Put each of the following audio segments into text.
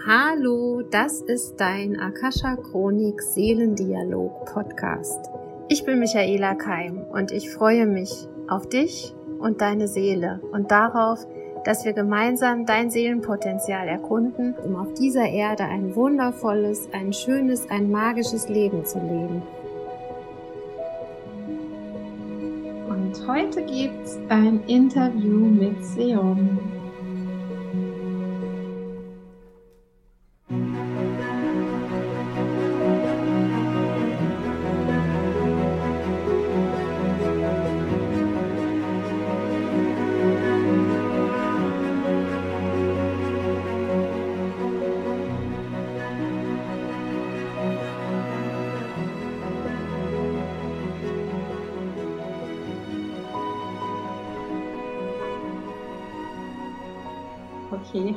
Hallo, das ist dein Akasha Chronik Seelendialog Podcast. Ich bin Michaela Keim und ich freue mich auf dich und deine Seele und darauf, dass wir gemeinsam dein Seelenpotenzial erkunden, um auf dieser Erde ein wundervolles, ein schönes, ein magisches Leben zu leben. Und heute gibt's ein Interview mit Seon.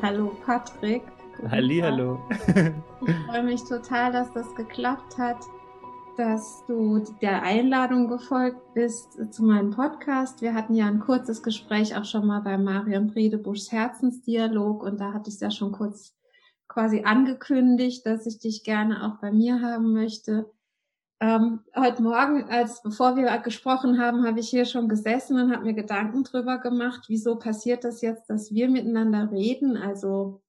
Hallo Patrick. Halli, hallo. Ich freue mich total, dass das geklappt hat, dass du der Einladung gefolgt bist zu meinem Podcast. Wir hatten ja ein kurzes Gespräch auch schon mal bei Marion Bredebuschs Herzensdialog und da hatte ich es ja schon kurz quasi angekündigt, dass ich dich gerne auch bei mir haben möchte. Ähm, heute Morgen, als bevor wir gesprochen haben, habe ich hier schon gesessen und habe mir Gedanken drüber gemacht, wieso passiert das jetzt, dass wir miteinander reden. Also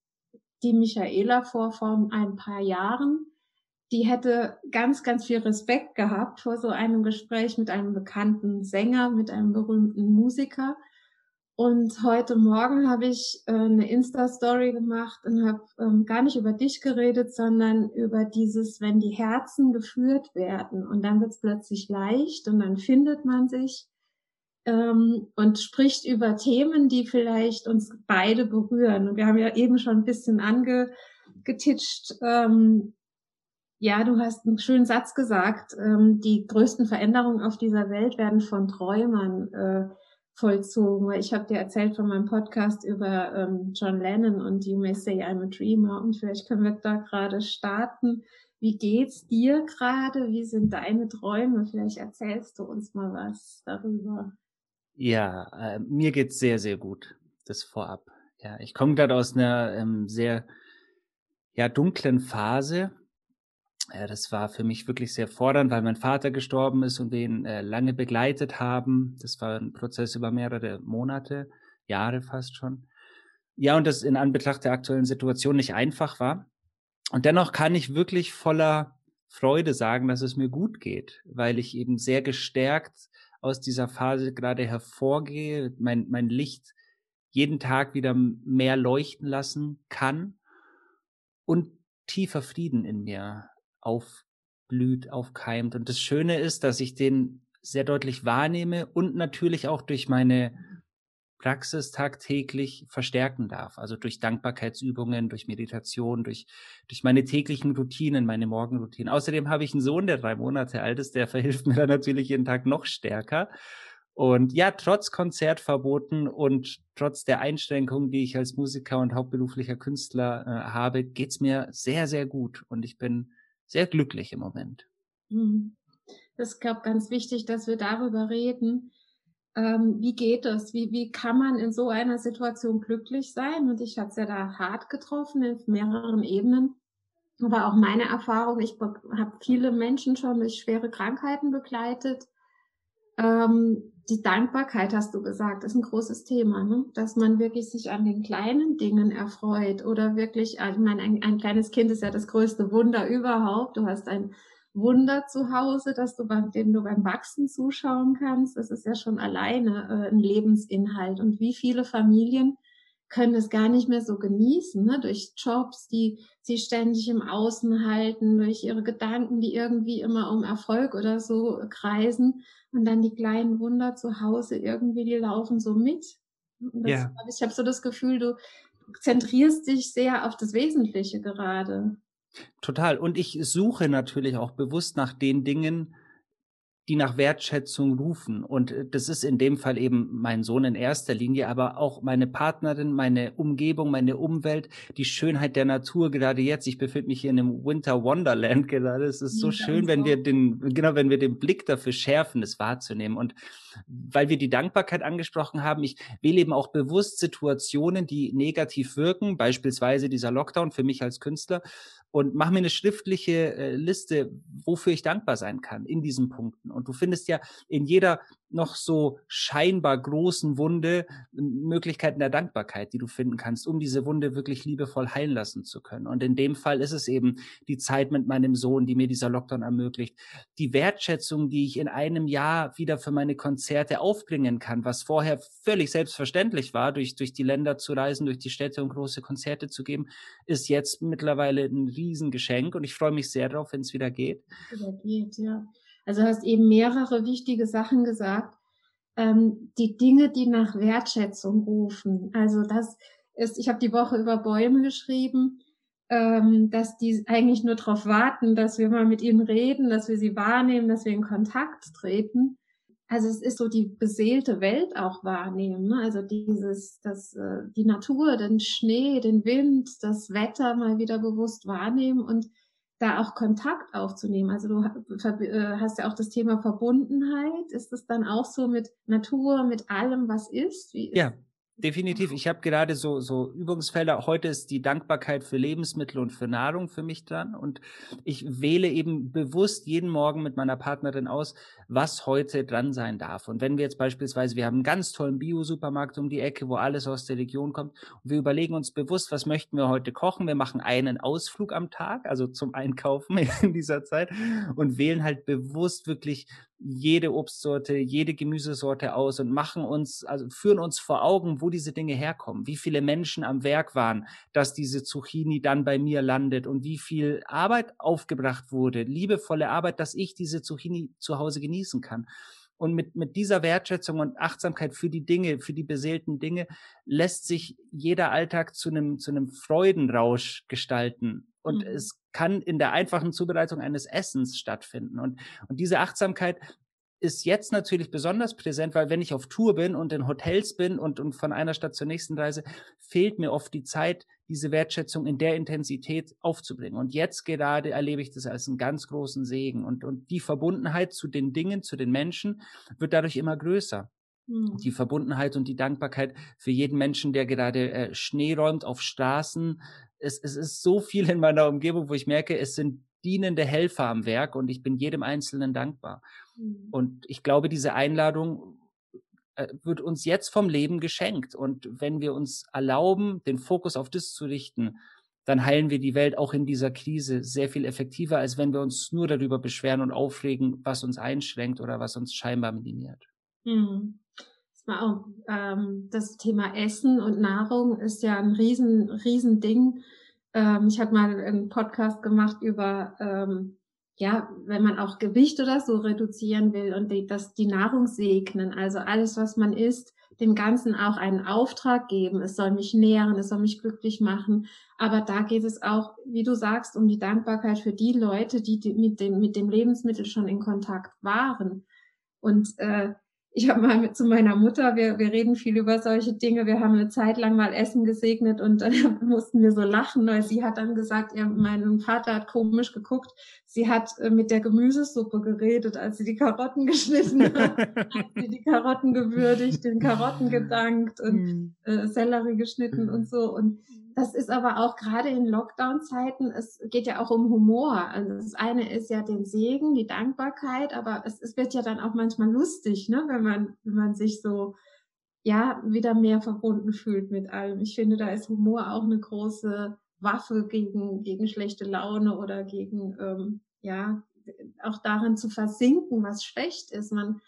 die Michaela vor vor ein paar Jahren, die hätte ganz, ganz viel Respekt gehabt vor so einem Gespräch mit einem bekannten Sänger, mit einem berühmten Musiker. Und heute Morgen habe ich äh, eine Insta-Story gemacht und habe ähm, gar nicht über dich geredet, sondern über dieses, wenn die Herzen geführt werden und dann wird es plötzlich leicht und dann findet man sich ähm, und spricht über Themen, die vielleicht uns beide berühren. Und wir haben ja eben schon ein bisschen angetitscht. Ähm, ja, du hast einen schönen Satz gesagt. Die größten Veränderungen auf dieser Welt werden von Träumern äh, vollzogen. Weil ich habe dir erzählt von meinem Podcast über ähm, John Lennon und You May Say I'm a Dreamer und vielleicht können wir da gerade starten. Wie geht's dir gerade? Wie sind deine Träume? Vielleicht erzählst du uns mal was darüber. Ja, äh, mir geht's sehr, sehr gut. Das vorab. Ja, ich komme gerade aus einer ähm, sehr ja dunklen Phase ja, das war für mich wirklich sehr fordernd, weil mein Vater gestorben ist und wir ihn äh, lange begleitet haben. Das war ein Prozess über mehrere Monate, Jahre fast schon. Ja, und das in Anbetracht der aktuellen Situation nicht einfach war. Und dennoch kann ich wirklich voller Freude sagen, dass es mir gut geht, weil ich eben sehr gestärkt aus dieser Phase gerade hervorgehe, mein, mein Licht jeden Tag wieder mehr leuchten lassen kann und tiefer Frieden in mir aufblüht, aufkeimt. Und das Schöne ist, dass ich den sehr deutlich wahrnehme und natürlich auch durch meine Praxis tagtäglich verstärken darf. Also durch Dankbarkeitsübungen, durch Meditation, durch, durch meine täglichen Routinen, meine Morgenroutinen. Außerdem habe ich einen Sohn, der drei Monate alt ist, der verhilft mir dann natürlich jeden Tag noch stärker. Und ja, trotz Konzertverboten und trotz der Einschränkungen, die ich als Musiker und hauptberuflicher Künstler äh, habe, geht's mir sehr, sehr gut. Und ich bin sehr glücklich im Moment. Mhm. Das ist, glaube ganz wichtig, dass wir darüber reden. Ähm, wie geht das? Wie, wie kann man in so einer Situation glücklich sein? Und ich hatte es ja da hart getroffen in mehreren Ebenen. Aber auch meine Erfahrung, ich habe viele Menschen schon durch schwere Krankheiten begleitet. Ähm, die Dankbarkeit, hast du gesagt, ist ein großes Thema, ne? dass man wirklich sich an den kleinen Dingen erfreut oder wirklich, ich meine, ein, ein kleines Kind ist ja das größte Wunder überhaupt. Du hast ein Wunder zu Hause, dass du beim, dem du beim Wachsen zuschauen kannst. Das ist ja schon alleine äh, ein Lebensinhalt. Und wie viele Familien können es gar nicht mehr so genießen, ne? durch Jobs, die sie ständig im Außen halten, durch ihre Gedanken, die irgendwie immer um Erfolg oder so kreisen und dann die kleinen Wunder zu Hause irgendwie, die laufen so mit. Das, ja. Ich habe so das Gefühl, du zentrierst dich sehr auf das Wesentliche gerade. Total. Und ich suche natürlich auch bewusst nach den Dingen, die nach Wertschätzung rufen. Und äh, das ist in dem Fall eben mein Sohn in erster Linie, aber auch meine Partnerin, meine Umgebung, meine Umwelt, die Schönheit der Natur. Gerade jetzt, ich befinde mich hier in einem Winter Wonderland gerade. Es ist so ja, schön, wenn wir den, genau, wenn wir den Blick dafür schärfen, das wahrzunehmen. Und weil wir die Dankbarkeit angesprochen haben, ich wähle eben auch bewusst Situationen, die negativ wirken, beispielsweise dieser Lockdown für mich als Künstler, und mach mir eine schriftliche äh, Liste, wofür ich dankbar sein kann in diesen Punkten. Und du findest ja in jeder noch so scheinbar großen Wunde Möglichkeiten der Dankbarkeit, die du finden kannst, um diese Wunde wirklich liebevoll heilen lassen zu können. Und in dem Fall ist es eben die Zeit mit meinem Sohn, die mir dieser Lockdown ermöglicht, die Wertschätzung, die ich in einem Jahr wieder für meine Konzerte aufbringen kann, was vorher völlig selbstverständlich war, durch, durch die Länder zu reisen, durch die Städte und große Konzerte zu geben, ist jetzt mittlerweile ein Riesengeschenk und ich freue mich sehr darauf, wenn es wieder geht. Wieder geht, ja. Also hast eben mehrere wichtige Sachen gesagt. Ähm, die Dinge, die nach Wertschätzung rufen. Also das ist, ich habe die Woche über Bäume geschrieben, ähm, dass die eigentlich nur darauf warten, dass wir mal mit ihnen reden, dass wir sie wahrnehmen, dass wir in Kontakt treten. Also es ist so die beseelte Welt auch wahrnehmen. Ne? Also dieses, das, äh, die Natur, den Schnee, den Wind, das Wetter mal wieder bewusst wahrnehmen und da auch Kontakt aufzunehmen. Also du äh, hast ja auch das Thema Verbundenheit. Ist es dann auch so mit Natur, mit allem, was ist? Wie ist ja, Definitiv. Ich habe gerade so, so Übungsfelder. Heute ist die Dankbarkeit für Lebensmittel und für Nahrung für mich dran. Und ich wähle eben bewusst jeden Morgen mit meiner Partnerin aus, was heute dran sein darf. Und wenn wir jetzt beispielsweise, wir haben einen ganz tollen Bio-Supermarkt um die Ecke, wo alles aus der Region kommt. Und wir überlegen uns bewusst, was möchten wir heute kochen. Wir machen einen Ausflug am Tag, also zum Einkaufen in dieser Zeit und wählen halt bewusst wirklich jede Obstsorte, jede Gemüsesorte aus und machen uns, also führen uns vor Augen, wo diese Dinge herkommen, wie viele Menschen am Werk waren, dass diese Zucchini dann bei mir landet und wie viel Arbeit aufgebracht wurde, liebevolle Arbeit, dass ich diese Zucchini zu Hause genießen kann. Und mit, mit dieser Wertschätzung und Achtsamkeit für die Dinge, für die beseelten Dinge, lässt sich jeder Alltag zu einem, zu einem Freudenrausch gestalten. Und mhm. es kann in der einfachen Zubereitung eines Essens stattfinden. Und, und diese Achtsamkeit ist jetzt natürlich besonders präsent, weil wenn ich auf Tour bin und in Hotels bin und, und von einer Stadt zur nächsten reise, fehlt mir oft die Zeit, diese Wertschätzung in der Intensität aufzubringen. Und jetzt gerade erlebe ich das als einen ganz großen Segen. Und, und die Verbundenheit zu den Dingen, zu den Menschen wird dadurch immer größer. Mhm. Die Verbundenheit und die Dankbarkeit für jeden Menschen, der gerade äh, Schnee räumt auf Straßen, es, es ist so viel in meiner Umgebung, wo ich merke, es sind dienende Helfer am Werk und ich bin jedem Einzelnen dankbar. Mhm. Und ich glaube, diese Einladung äh, wird uns jetzt vom Leben geschenkt. Und wenn wir uns erlauben, den Fokus auf das zu richten, dann heilen wir die Welt auch in dieser Krise sehr viel effektiver, als wenn wir uns nur darüber beschweren und aufregen, was uns einschränkt oder was uns scheinbar minimiert. Mhm auch, ähm, das Thema Essen und Nahrung ist ja ein riesen, riesen Ding. Ähm, ich habe mal einen Podcast gemacht über, ähm, ja, wenn man auch Gewicht oder so reduzieren will und die, das, die Nahrung segnen, also alles, was man isst, dem Ganzen auch einen Auftrag geben. Es soll mich nähren, es soll mich glücklich machen. Aber da geht es auch, wie du sagst, um die Dankbarkeit für die Leute, die, die mit, dem, mit dem Lebensmittel schon in Kontakt waren. Und äh, ich habe mal mit zu meiner Mutter, wir, wir reden viel über solche Dinge, wir haben eine Zeit lang mal Essen gesegnet und dann mussten wir so lachen, weil sie hat dann gesagt, ja, mein Vater hat komisch geguckt, sie hat äh, mit der Gemüsesuppe geredet, als sie die Karotten geschnitten hat, hat sie die Karotten gewürdigt, den Karotten gedankt und mhm. äh, Sellerie geschnitten und so. Und das ist aber auch gerade in Lockdown-Zeiten, es geht ja auch um Humor. Also das eine ist ja den Segen, die Dankbarkeit, aber es, es wird ja dann auch manchmal lustig, ne, wenn man, wenn man sich so ja wieder mehr verbunden fühlt mit allem. Ich finde, da ist Humor auch eine große Waffe gegen, gegen schlechte Laune oder gegen ähm, ja auch darin zu versinken, was schlecht ist. Man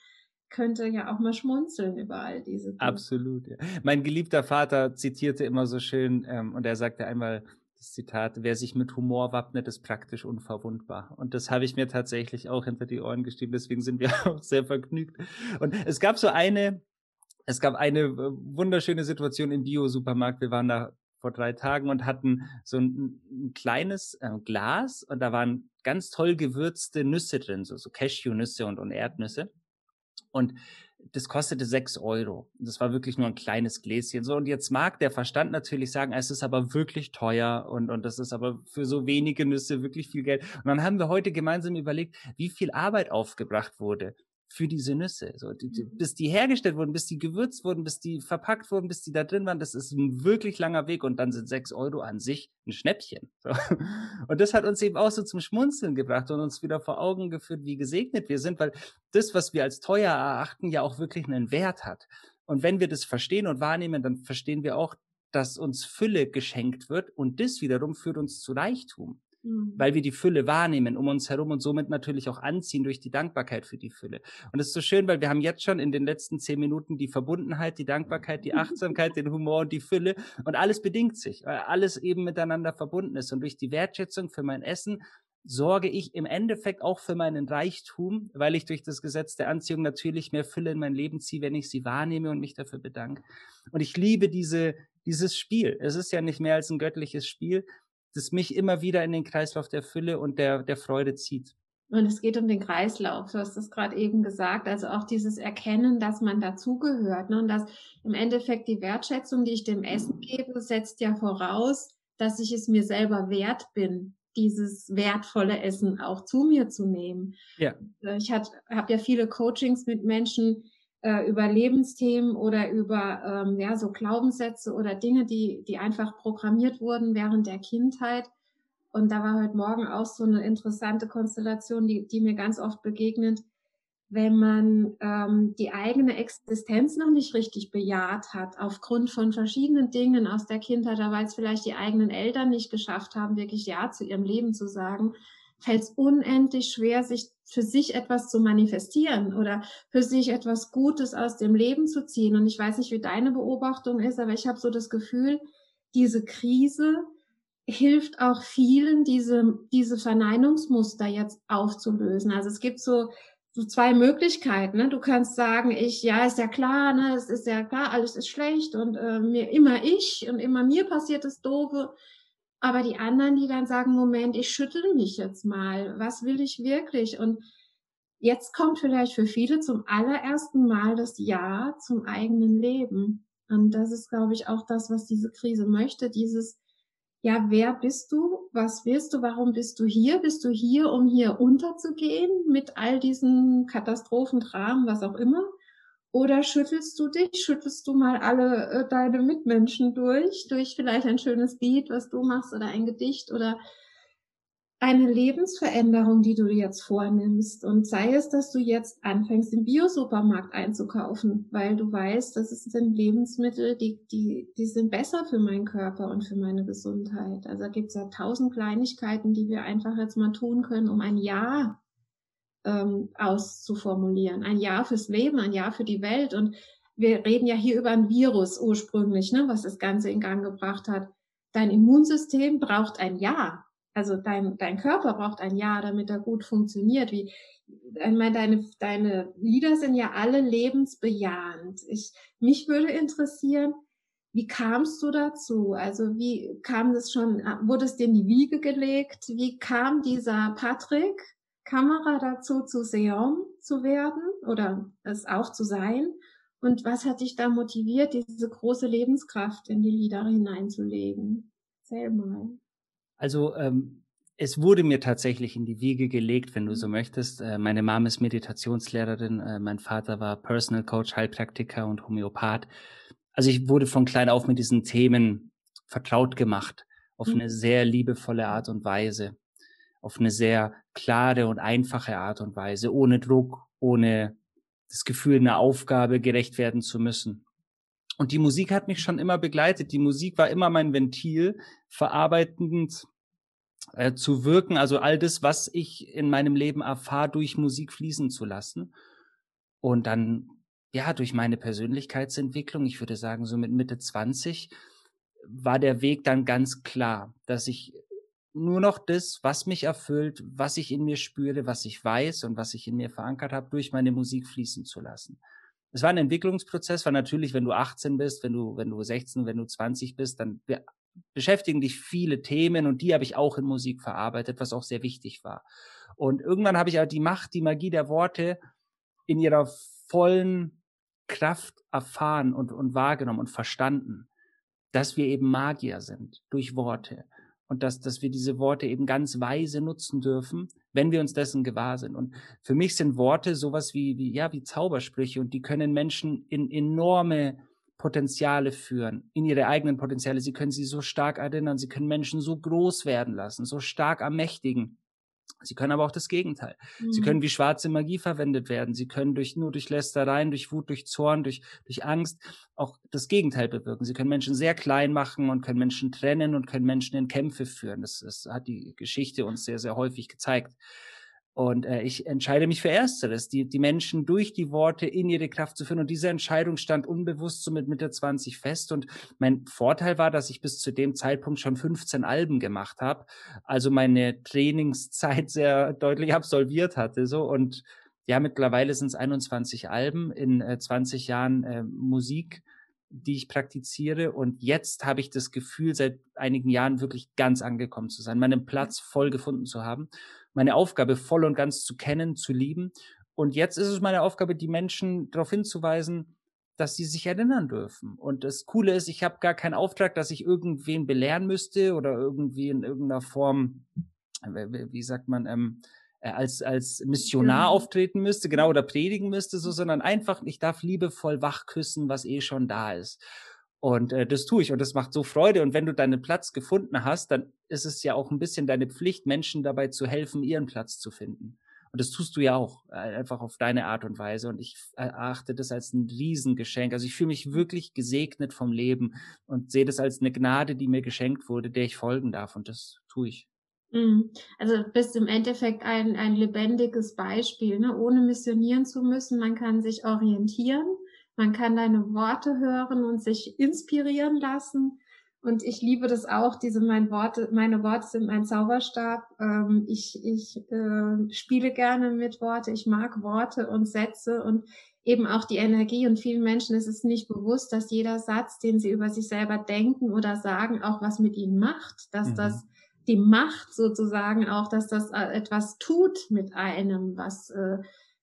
könnte ja auch mal schmunzeln über all diese Dinge. Absolut. Ja. Mein geliebter Vater zitierte immer so schön ähm, und er sagte einmal das Zitat, wer sich mit Humor wappnet, ist praktisch unverwundbar. Und das habe ich mir tatsächlich auch hinter die Ohren geschrieben, deswegen sind wir auch sehr vergnügt. Und es gab so eine, es gab eine äh, wunderschöne Situation im Bio-Supermarkt. Wir waren da vor drei Tagen und hatten so ein, ein kleines äh, Glas und da waren ganz toll gewürzte Nüsse drin, so, so Cashew-Nüsse und, und Erdnüsse. Und das kostete sechs Euro. Das war wirklich nur ein kleines Gläschen. So, und jetzt mag der Verstand natürlich sagen, es ist aber wirklich teuer und, und das ist aber für so wenige Nüsse wirklich viel Geld. Und dann haben wir heute gemeinsam überlegt, wie viel Arbeit aufgebracht wurde für diese Nüsse. So, die, die, mhm. bis die hergestellt wurden, bis die gewürzt wurden, bis die verpackt wurden, bis die da drin waren, das ist ein wirklich langer Weg und dann sind sechs Euro an sich ein Schnäppchen. So. Und das hat uns eben auch so zum Schmunzeln gebracht und uns wieder vor Augen geführt, wie gesegnet wir sind, weil das, was wir als teuer erachten, ja auch wirklich einen Wert hat. Und wenn wir das verstehen und wahrnehmen, dann verstehen wir auch, dass uns Fülle geschenkt wird und das wiederum führt uns zu Reichtum. Mhm. weil wir die Fülle wahrnehmen um uns herum und somit natürlich auch anziehen durch die Dankbarkeit für die Fülle. Und es ist so schön, weil wir haben jetzt schon in den letzten zehn Minuten die Verbundenheit, die Dankbarkeit, die Achtsamkeit, den Humor und die Fülle und alles bedingt sich, weil alles eben miteinander verbunden ist. Und durch die Wertschätzung für mein Essen sorge ich im Endeffekt auch für meinen Reichtum, weil ich durch das Gesetz der Anziehung natürlich mehr Fülle in mein Leben ziehe, wenn ich sie wahrnehme und mich dafür bedanke. Und ich liebe diese, dieses Spiel. Es ist ja nicht mehr als ein göttliches Spiel das mich immer wieder in den Kreislauf der Fülle und der, der Freude zieht. Und es geht um den Kreislauf. Du hast das gerade eben gesagt. Also auch dieses Erkennen, dass man dazugehört. Ne? Und dass im Endeffekt die Wertschätzung, die ich dem Essen gebe, setzt ja voraus, dass ich es mir selber wert bin, dieses wertvolle Essen auch zu mir zu nehmen. Ja. Ich habe ja viele Coachings mit Menschen, äh, über Lebensthemen oder über ähm, ja so Glaubenssätze oder Dinge, die die einfach programmiert wurden während der Kindheit. Und da war heute Morgen auch so eine interessante Konstellation, die, die mir ganz oft begegnet, wenn man ähm, die eigene Existenz noch nicht richtig bejaht hat, aufgrund von verschiedenen Dingen aus der Kindheit, weil es vielleicht die eigenen Eltern nicht geschafft haben, wirklich Ja zu ihrem Leben zu sagen, fällt es unendlich schwer, sich für sich etwas zu manifestieren oder für sich etwas Gutes aus dem Leben zu ziehen. Und ich weiß nicht, wie deine Beobachtung ist, aber ich habe so das Gefühl, diese Krise hilft auch vielen, diese, diese Verneinungsmuster jetzt aufzulösen. Also es gibt so, so zwei Möglichkeiten. Ne? Du kannst sagen, ich, ja, ist ja klar, ne, es ist ja klar, alles ist schlecht und äh, mir immer ich und immer mir passiert das Doofe. Aber die anderen, die dann sagen, Moment, ich schüttel mich jetzt mal, was will ich wirklich? Und jetzt kommt vielleicht für viele zum allerersten Mal das Ja zum eigenen Leben. Und das ist, glaube ich, auch das, was diese Krise möchte, dieses, ja, wer bist du? Was willst du? Warum bist du hier? Bist du hier, um hier unterzugehen mit all diesen Katastrophen, Dramen, was auch immer? Oder schüttelst du dich, schüttelst du mal alle äh, deine Mitmenschen durch, durch vielleicht ein schönes Lied, was du machst oder ein Gedicht oder eine Lebensveränderung, die du jetzt vornimmst. Und sei es, dass du jetzt anfängst, im Biosupermarkt einzukaufen, weil du weißt, das sind Lebensmittel, die, die, die sind besser für meinen Körper und für meine Gesundheit. Also gibt es ja tausend Kleinigkeiten, die wir einfach jetzt mal tun können, um ein Ja ähm, auszuformulieren. Ein Jahr fürs Leben, ein Jahr für die Welt. Und wir reden ja hier über ein Virus ursprünglich, ne, was das Ganze in Gang gebracht hat. Dein Immunsystem braucht ein Jahr. Also dein, dein Körper braucht ein Jahr, damit er gut funktioniert. Wie, ich meine, deine, deine Lieder sind ja alle lebensbejahend. Ich, mich würde interessieren, wie kamst du dazu? Also wie kam das schon, wurde es dir in die Wiege gelegt? Wie kam dieser Patrick Kamera dazu, zu Seon zu werden oder es auch zu sein? Und was hat dich da motiviert, diese große Lebenskraft in die Lieder hineinzulegen? Erzähl mal. Also ähm, es wurde mir tatsächlich in die Wiege gelegt, wenn du so möchtest. Äh, meine Mom ist Meditationslehrerin, äh, mein Vater war Personal Coach, Heilpraktiker und Homöopath. Also ich wurde von klein auf mit diesen Themen vertraut gemacht, auf mhm. eine sehr liebevolle Art und Weise auf eine sehr klare und einfache Art und Weise, ohne Druck, ohne das Gefühl, einer Aufgabe gerecht werden zu müssen. Und die Musik hat mich schon immer begleitet. Die Musik war immer mein Ventil, verarbeitend äh, zu wirken, also all das, was ich in meinem Leben erfahre, durch Musik fließen zu lassen. Und dann, ja, durch meine Persönlichkeitsentwicklung, ich würde sagen, so mit Mitte 20, war der Weg dann ganz klar, dass ich nur noch das, was mich erfüllt, was ich in mir spüre, was ich weiß und was ich in mir verankert habe, durch meine Musik fließen zu lassen. Es war ein Entwicklungsprozess, weil natürlich, wenn du 18 bist, wenn du, wenn du 16, wenn du 20 bist, dann wir, beschäftigen dich viele Themen und die habe ich auch in Musik verarbeitet, was auch sehr wichtig war. Und irgendwann habe ich aber die Macht, die Magie der Worte in ihrer vollen Kraft erfahren und, und wahrgenommen und verstanden, dass wir eben Magier sind durch Worte und dass, dass wir diese Worte eben ganz weise nutzen dürfen, wenn wir uns dessen gewahr sind. Und für mich sind Worte sowas wie, wie, ja, wie Zaubersprüche und die können Menschen in enorme Potenziale führen, in ihre eigenen Potenziale. Sie können sie so stark erinnern, sie können Menschen so groß werden lassen, so stark ermächtigen. Sie können aber auch das Gegenteil. Mhm. Sie können wie schwarze Magie verwendet werden. Sie können durch, nur durch Lästereien, durch Wut, durch Zorn, durch, durch Angst auch das Gegenteil bewirken. Sie können Menschen sehr klein machen und können Menschen trennen und können Menschen in Kämpfe führen. Das, das hat die Geschichte uns sehr, sehr häufig gezeigt. Und äh, ich entscheide mich für Ersteres, die, die Menschen durch die Worte in ihre Kraft zu führen. Und diese Entscheidung stand unbewusst so mit Mitte 20 fest. Und mein Vorteil war, dass ich bis zu dem Zeitpunkt schon 15 Alben gemacht habe. Also meine Trainingszeit sehr deutlich absolviert hatte. So und ja, mittlerweile sind es 21 Alben in äh, 20 Jahren äh, Musik die ich praktiziere. Und jetzt habe ich das Gefühl, seit einigen Jahren wirklich ganz angekommen zu sein, meinen Platz voll gefunden zu haben meine Aufgabe voll und ganz zu kennen, zu lieben. Und jetzt ist es meine Aufgabe, die Menschen darauf hinzuweisen, dass sie sich erinnern dürfen. Und das Coole ist, ich habe gar keinen Auftrag, dass ich irgendwen belehren müsste oder irgendwie in irgendeiner Form, wie sagt man, ähm, äh, als, als Missionar ja. auftreten müsste, genau, oder predigen müsste, so, sondern einfach, ich darf liebevoll wach küssen, was eh schon da ist. Und äh, das tue ich und das macht so Freude. Und wenn du deinen Platz gefunden hast, dann ist es ja auch ein bisschen deine Pflicht, Menschen dabei zu helfen, ihren Platz zu finden. Und das tust du ja auch, äh, einfach auf deine Art und Weise. Und ich erachte das als ein Riesengeschenk. Also ich fühle mich wirklich gesegnet vom Leben und sehe das als eine Gnade, die mir geschenkt wurde, der ich folgen darf. Und das tue ich. Mhm. Also bist im Endeffekt ein, ein lebendiges Beispiel, ne? ohne missionieren zu müssen. Man kann sich orientieren man kann deine Worte hören und sich inspirieren lassen. Und ich liebe das auch, diese mein Worte, meine Worte sind mein Zauberstab. Ähm, ich ich äh, spiele gerne mit Worte, ich mag Worte und Sätze und eben auch die Energie. Und vielen Menschen ist es nicht bewusst, dass jeder Satz, den sie über sich selber denken oder sagen, auch was mit ihnen macht, dass mhm. das die Macht sozusagen auch, dass das äh, etwas tut mit einem, was äh,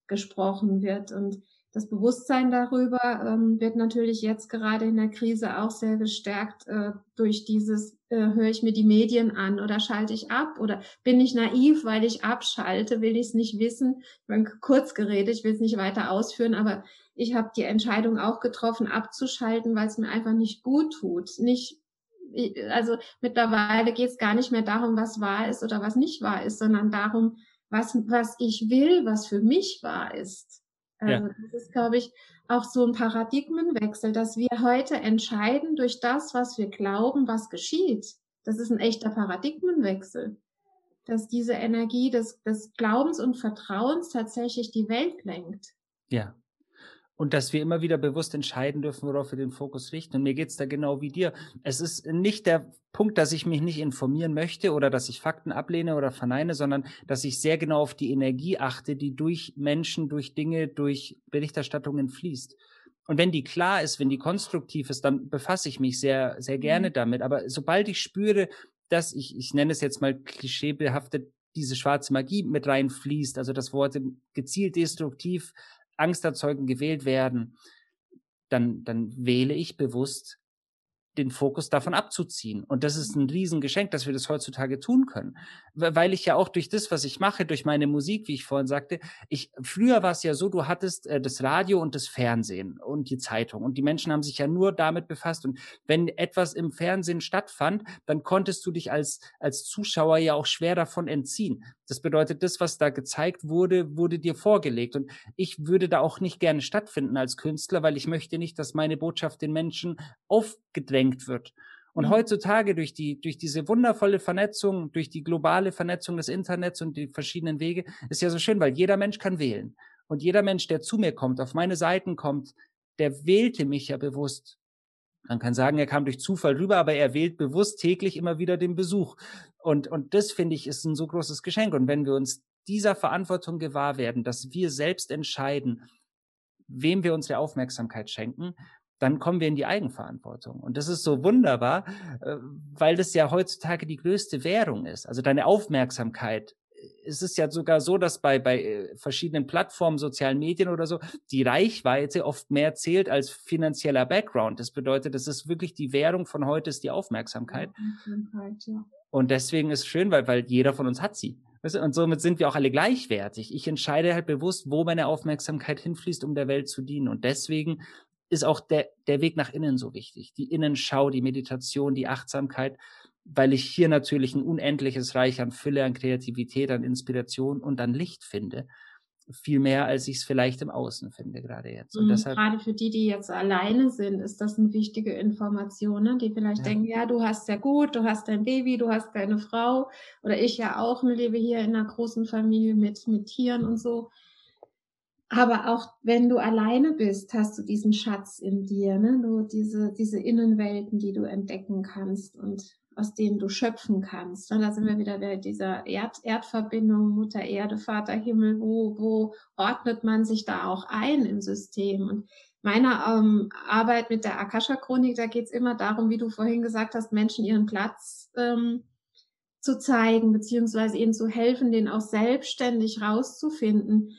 gesprochen wird. Und das Bewusstsein darüber ähm, wird natürlich jetzt gerade in der Krise auch sehr gestärkt äh, durch dieses, äh, höre ich mir die Medien an oder schalte ich ab oder bin ich naiv, weil ich abschalte, will ich es nicht wissen. Ich bin kurz geredet, ich will es nicht weiter ausführen, aber ich habe die Entscheidung auch getroffen, abzuschalten, weil es mir einfach nicht gut tut. Nicht, also mittlerweile geht es gar nicht mehr darum, was wahr ist oder was nicht wahr ist, sondern darum, was, was ich will, was für mich wahr ist. Also ja. das ist, glaube ich, auch so ein Paradigmenwechsel, dass wir heute entscheiden durch das, was wir glauben, was geschieht. Das ist ein echter Paradigmenwechsel, dass diese Energie des, des Glaubens und Vertrauens tatsächlich die Welt lenkt. Ja, und dass wir immer wieder bewusst entscheiden dürfen, worauf wir den Fokus richten. Und mir geht's da genau wie dir. Es ist nicht der Punkt, dass ich mich nicht informieren möchte oder dass ich Fakten ablehne oder verneine, sondern dass ich sehr genau auf die Energie achte, die durch Menschen, durch Dinge, durch Berichterstattungen fließt. Und wenn die klar ist, wenn die konstruktiv ist, dann befasse ich mich sehr, sehr gerne mhm. damit. Aber sobald ich spüre, dass ich, ich nenne es jetzt mal klischeebehaftet, diese schwarze Magie mit reinfließt, also das Wort gezielt destruktiv angsterzeugend gewählt werden, dann, dann wähle ich bewusst den Fokus davon abzuziehen. Und das ist ein Riesengeschenk, dass wir das heutzutage tun können. Weil ich ja auch durch das, was ich mache, durch meine Musik, wie ich vorhin sagte, ich, früher war es ja so, du hattest äh, das Radio und das Fernsehen und die Zeitung und die Menschen haben sich ja nur damit befasst. Und wenn etwas im Fernsehen stattfand, dann konntest du dich als, als Zuschauer ja auch schwer davon entziehen. Das bedeutet, das, was da gezeigt wurde, wurde dir vorgelegt. Und ich würde da auch nicht gerne stattfinden als Künstler, weil ich möchte nicht, dass meine Botschaft den Menschen aufgedrängt wird. Und mhm. heutzutage durch die, durch diese wundervolle Vernetzung, durch die globale Vernetzung des Internets und die verschiedenen Wege, ist ja so schön, weil jeder Mensch kann wählen. Und jeder Mensch, der zu mir kommt, auf meine Seiten kommt, der wählte mich ja bewusst. Man kann sagen, er kam durch Zufall rüber, aber er wählt bewusst täglich immer wieder den Besuch. Und, und das finde ich ist ein so großes Geschenk. Und wenn wir uns dieser Verantwortung gewahr werden, dass wir selbst entscheiden, wem wir unsere Aufmerksamkeit schenken, dann kommen wir in die Eigenverantwortung. Und das ist so wunderbar, äh, weil das ja heutzutage die größte Währung ist. Also deine Aufmerksamkeit. Es ist ja sogar so, dass bei, bei äh, verschiedenen Plattformen, sozialen Medien oder so, die Reichweite oft mehr zählt als finanzieller Background. Das bedeutet, das ist wirklich die Währung von heute ist die Aufmerksamkeit. Aufmerksamkeit ja. Und deswegen ist es schön, weil, weil jeder von uns hat sie. Und somit sind wir auch alle gleichwertig. Ich entscheide halt bewusst, wo meine Aufmerksamkeit hinfließt, um der Welt zu dienen. Und deswegen ist auch der, der Weg nach innen so wichtig. Die Innenschau, die Meditation, die Achtsamkeit, weil ich hier natürlich ein unendliches Reich an Fülle, an Kreativität, an Inspiration und an Licht finde viel mehr, als ich es vielleicht im Außen finde, gerade jetzt. Und mhm, deshalb, gerade für die, die jetzt alleine sind, ist das eine wichtige Information, ne? die vielleicht ja. denken, ja, du hast ja gut, du hast dein Baby, du hast deine Frau oder ich ja auch, lebe hier in einer großen Familie mit, mit Tieren und so. Aber auch wenn du alleine bist, hast du diesen Schatz in dir, ne? Du diese, diese Innenwelten, die du entdecken kannst. Und aus denen du schöpfen kannst. Und da sind wir wieder bei dieser Erd Erdverbindung, Mutter Erde, Vater Himmel, wo, wo ordnet man sich da auch ein im System? Und meine ähm, Arbeit mit der Akasha-Chronik, da geht es immer darum, wie du vorhin gesagt hast, Menschen ihren Platz ähm, zu zeigen, beziehungsweise ihnen zu helfen, den auch selbstständig rauszufinden.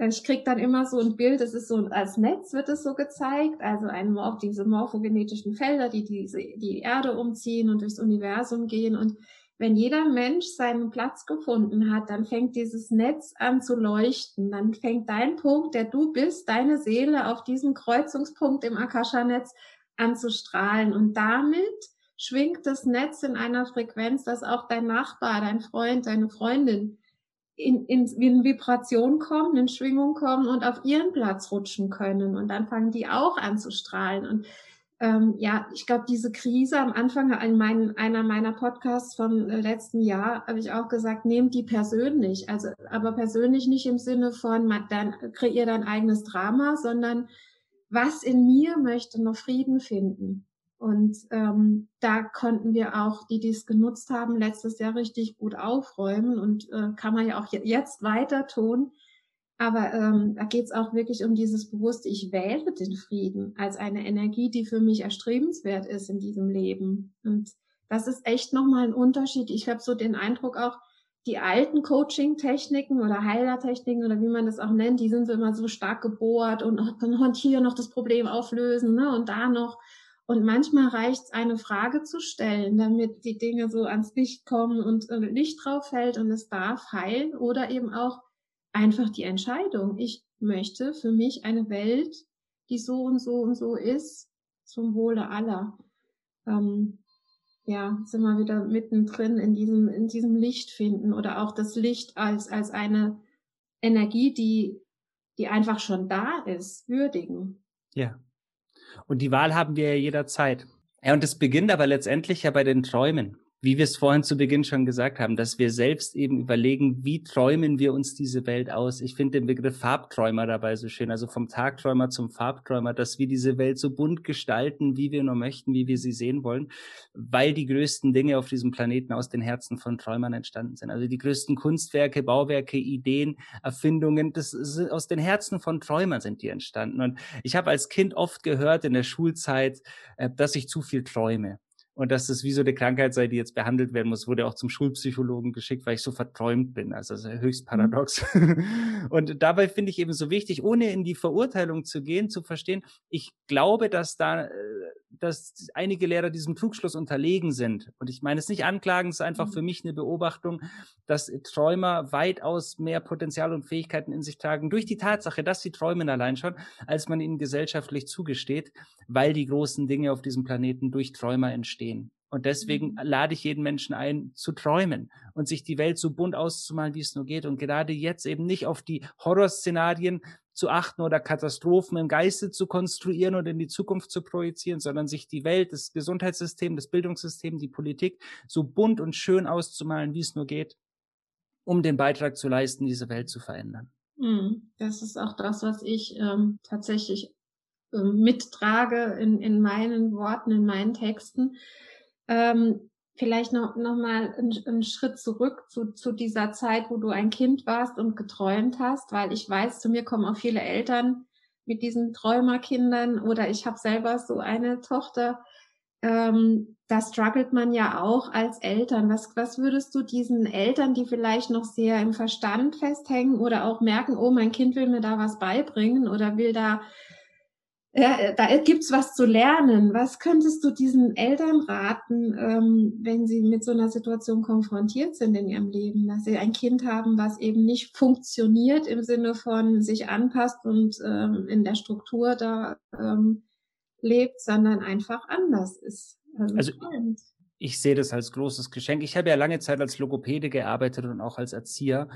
Ich krieg dann immer so ein Bild, es ist so als Netz wird es so gezeigt, also ein Morph, diese morphogenetischen Felder, die diese, die Erde umziehen und durchs Universum gehen. Und wenn jeder Mensch seinen Platz gefunden hat, dann fängt dieses Netz an zu leuchten. Dann fängt dein Punkt, der du bist, deine Seele auf diesem Kreuzungspunkt im Akasha-Netz an zu strahlen. Und damit schwingt das Netz in einer Frequenz, dass auch dein Nachbar, dein Freund, deine Freundin in, in, in Vibration kommen, in Schwingung kommen und auf ihren Platz rutschen können. Und dann fangen die auch an zu strahlen. Und ähm, ja, ich glaube, diese Krise am Anfang in meinen, einer meiner Podcasts vom äh, letzten Jahr habe ich auch gesagt, nehmt die persönlich. Also, aber persönlich nicht im Sinne von, dann kreier dein eigenes Drama, sondern was in mir möchte noch Frieden finden. Und ähm, da konnten wir auch, die, die es genutzt haben, letztes Jahr richtig gut aufräumen und äh, kann man ja auch jetzt weiter tun. Aber ähm, da geht es auch wirklich um dieses Bewusste, ich wähle den Frieden als eine Energie, die für mich erstrebenswert ist in diesem Leben. Und das ist echt nochmal ein Unterschied. Ich habe so den Eindruck auch, die alten Coaching-Techniken oder Heilertechniken oder wie man das auch nennt, die sind so immer so stark gebohrt und, und hier noch das Problem auflösen ne, und da noch. Und manchmal reicht es, eine Frage zu stellen, damit die Dinge so ans Licht kommen und äh, Licht drauf fällt und es darf heilen oder eben auch einfach die Entscheidung. Ich möchte für mich eine Welt, die so und so und so ist, zum Wohle aller. Ähm, ja, sind wir wieder mittendrin in diesem, in diesem Licht finden oder auch das Licht als, als eine Energie, die, die einfach schon da ist, würdigen. Ja. Und die Wahl haben wir ja jederzeit. Ja, und es beginnt aber letztendlich ja bei den Träumen wie wir es vorhin zu Beginn schon gesagt haben, dass wir selbst eben überlegen, wie träumen wir uns diese Welt aus. Ich finde den Begriff Farbträumer dabei so schön, also vom Tagträumer zum Farbträumer, dass wir diese Welt so bunt gestalten, wie wir nur möchten, wie wir sie sehen wollen, weil die größten Dinge auf diesem Planeten aus den Herzen von Träumern entstanden sind. Also die größten Kunstwerke, Bauwerke, Ideen, Erfindungen, das ist, aus den Herzen von Träumern sind die entstanden. Und ich habe als Kind oft gehört in der Schulzeit, äh, dass ich zu viel träume und dass das wie so eine Krankheit sei, die jetzt behandelt werden muss, wurde auch zum Schulpsychologen geschickt, weil ich so verträumt bin. Also das ist höchst mhm. paradox. und dabei finde ich eben so wichtig, ohne in die Verurteilung zu gehen, zu verstehen, ich glaube, dass da, äh, dass einige Lehrer diesem Trugschluss unterlegen sind. Und ich meine es nicht anklagen, es ist einfach für mhm. mich eine Beobachtung, dass Träumer weitaus mehr Potenzial und Fähigkeiten in sich tragen, durch die Tatsache, dass sie träumen allein schon, als man ihnen gesellschaftlich zugesteht, weil die großen Dinge auf diesem Planeten durch Träumer entstehen. Und deswegen mhm. lade ich jeden Menschen ein, zu träumen und sich die Welt so bunt auszumalen, wie es nur geht. Und gerade jetzt eben nicht auf die Horrorszenarien zu achten oder Katastrophen im Geiste zu konstruieren und in die Zukunft zu projizieren, sondern sich die Welt, das Gesundheitssystem, das Bildungssystem, die Politik so bunt und schön auszumalen, wie es nur geht, um den Beitrag zu leisten, diese Welt zu verändern. Mhm. Das ist auch das, was ich ähm, tatsächlich ähm, mittrage in, in meinen Worten, in meinen Texten. Ähm, vielleicht noch, noch mal einen, einen Schritt zurück zu, zu dieser Zeit, wo du ein Kind warst und geträumt hast, weil ich weiß, zu mir kommen auch viele Eltern mit diesen Träumerkindern oder ich habe selber so eine Tochter, ähm, da struggelt man ja auch als Eltern. Was, was würdest du diesen Eltern, die vielleicht noch sehr im Verstand festhängen oder auch merken, oh, mein Kind will mir da was beibringen oder will da, ja, da gibt's was zu lernen. Was könntest du diesen Eltern raten, ähm, wenn sie mit so einer Situation konfrontiert sind in ihrem Leben, dass sie ein Kind haben, was eben nicht funktioniert im Sinne von sich anpasst und ähm, in der Struktur da ähm, lebt, sondern einfach anders ist. Also, also ich sehe das als großes Geschenk. Ich habe ja lange Zeit als Logopäde gearbeitet und auch als Erzieher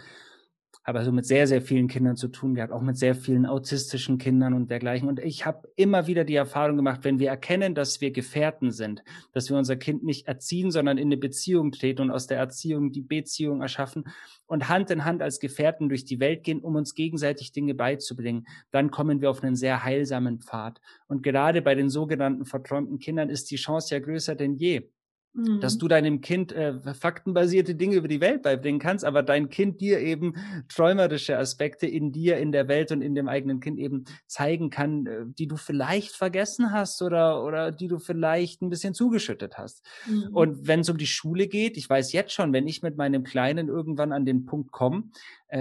habe also mit sehr, sehr vielen Kindern zu tun gehabt, auch mit sehr vielen autistischen Kindern und dergleichen. Und ich habe immer wieder die Erfahrung gemacht, wenn wir erkennen, dass wir Gefährten sind, dass wir unser Kind nicht erziehen, sondern in eine Beziehung treten und aus der Erziehung die Beziehung erschaffen und Hand in Hand als Gefährten durch die Welt gehen, um uns gegenseitig Dinge beizubringen, dann kommen wir auf einen sehr heilsamen Pfad. Und gerade bei den sogenannten verträumten Kindern ist die Chance ja größer denn je dass mhm. du deinem Kind äh, faktenbasierte Dinge über die Welt beibringen kannst, aber dein Kind dir eben träumerische Aspekte in dir, in der Welt und in dem eigenen Kind eben zeigen kann, äh, die du vielleicht vergessen hast oder, oder die du vielleicht ein bisschen zugeschüttet hast. Mhm. Und wenn es um die Schule geht, ich weiß jetzt schon, wenn ich mit meinem Kleinen irgendwann an den Punkt komme,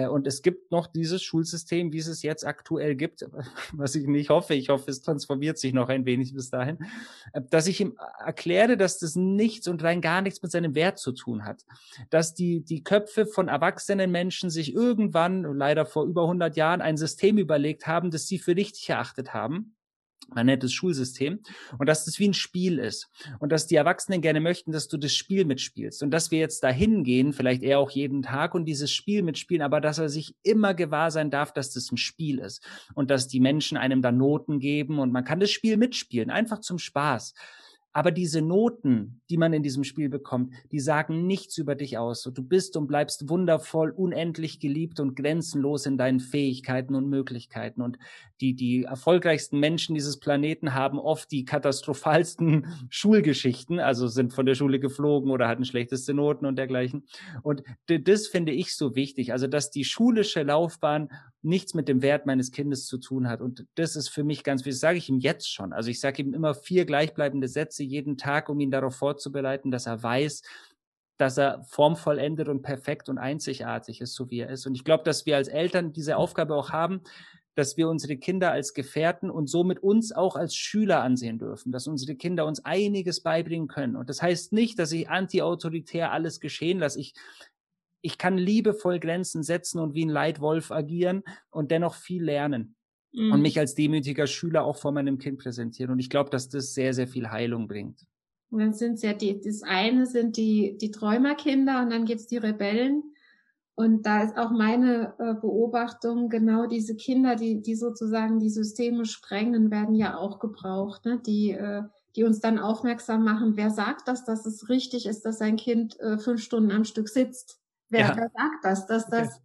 und es gibt noch dieses Schulsystem, wie es es jetzt aktuell gibt, was ich nicht hoffe. Ich hoffe, es transformiert sich noch ein wenig bis dahin, äh, dass ich ihm erkläre, dass das nichts und rein gar nichts mit seinem Wert zu tun hat. Dass die, die Köpfe von erwachsenen Menschen sich irgendwann, leider vor über 100 Jahren, ein System überlegt haben, das sie für richtig erachtet haben man nennt es Schulsystem und dass das wie ein Spiel ist und dass die Erwachsenen gerne möchten, dass du das Spiel mitspielst und dass wir jetzt dahin gehen, vielleicht eher auch jeden Tag und dieses Spiel mitspielen, aber dass er sich immer gewahr sein darf, dass das ein Spiel ist und dass die Menschen einem da Noten geben und man kann das Spiel mitspielen, einfach zum Spaß. Aber diese Noten, die man in diesem Spiel bekommt, die sagen nichts über dich aus. du bist und bleibst wundervoll, unendlich geliebt und grenzenlos in deinen Fähigkeiten und Möglichkeiten. Und die, die erfolgreichsten Menschen dieses Planeten haben oft die katastrophalsten Schulgeschichten, also sind von der Schule geflogen oder hatten schlechteste Noten und dergleichen. Und das finde ich so wichtig. Also, dass die schulische Laufbahn nichts mit dem Wert meines Kindes zu tun hat. Und das ist für mich ganz wichtig. Das sage ich ihm jetzt schon. Also ich sage ihm immer vier gleichbleibende Sätze jeden Tag, um ihn darauf vorzubereiten, dass er weiß, dass er formvollendet und perfekt und einzigartig ist, so wie er ist. Und ich glaube, dass wir als Eltern diese Aufgabe auch haben, dass wir unsere Kinder als Gefährten und somit uns auch als Schüler ansehen dürfen, dass unsere Kinder uns einiges beibringen können. Und das heißt nicht, dass ich antiautoritär alles geschehen lasse. Ich ich kann liebevoll Grenzen setzen und wie ein Leitwolf agieren und dennoch viel lernen. Mhm. Und mich als demütiger Schüler auch vor meinem Kind präsentieren. Und ich glaube, dass das sehr, sehr viel Heilung bringt. Und dann sind es ja die, das eine sind die, die Träumerkinder und dann gibt's die Rebellen. Und da ist auch meine äh, Beobachtung, genau diese Kinder, die, die sozusagen die Systeme sprengen, werden ja auch gebraucht, ne? die, äh, die uns dann aufmerksam machen, wer sagt das, dass es richtig ist, dass ein Kind äh, fünf Stunden am Stück sitzt. Wer, ja. wer sagt das, dass das,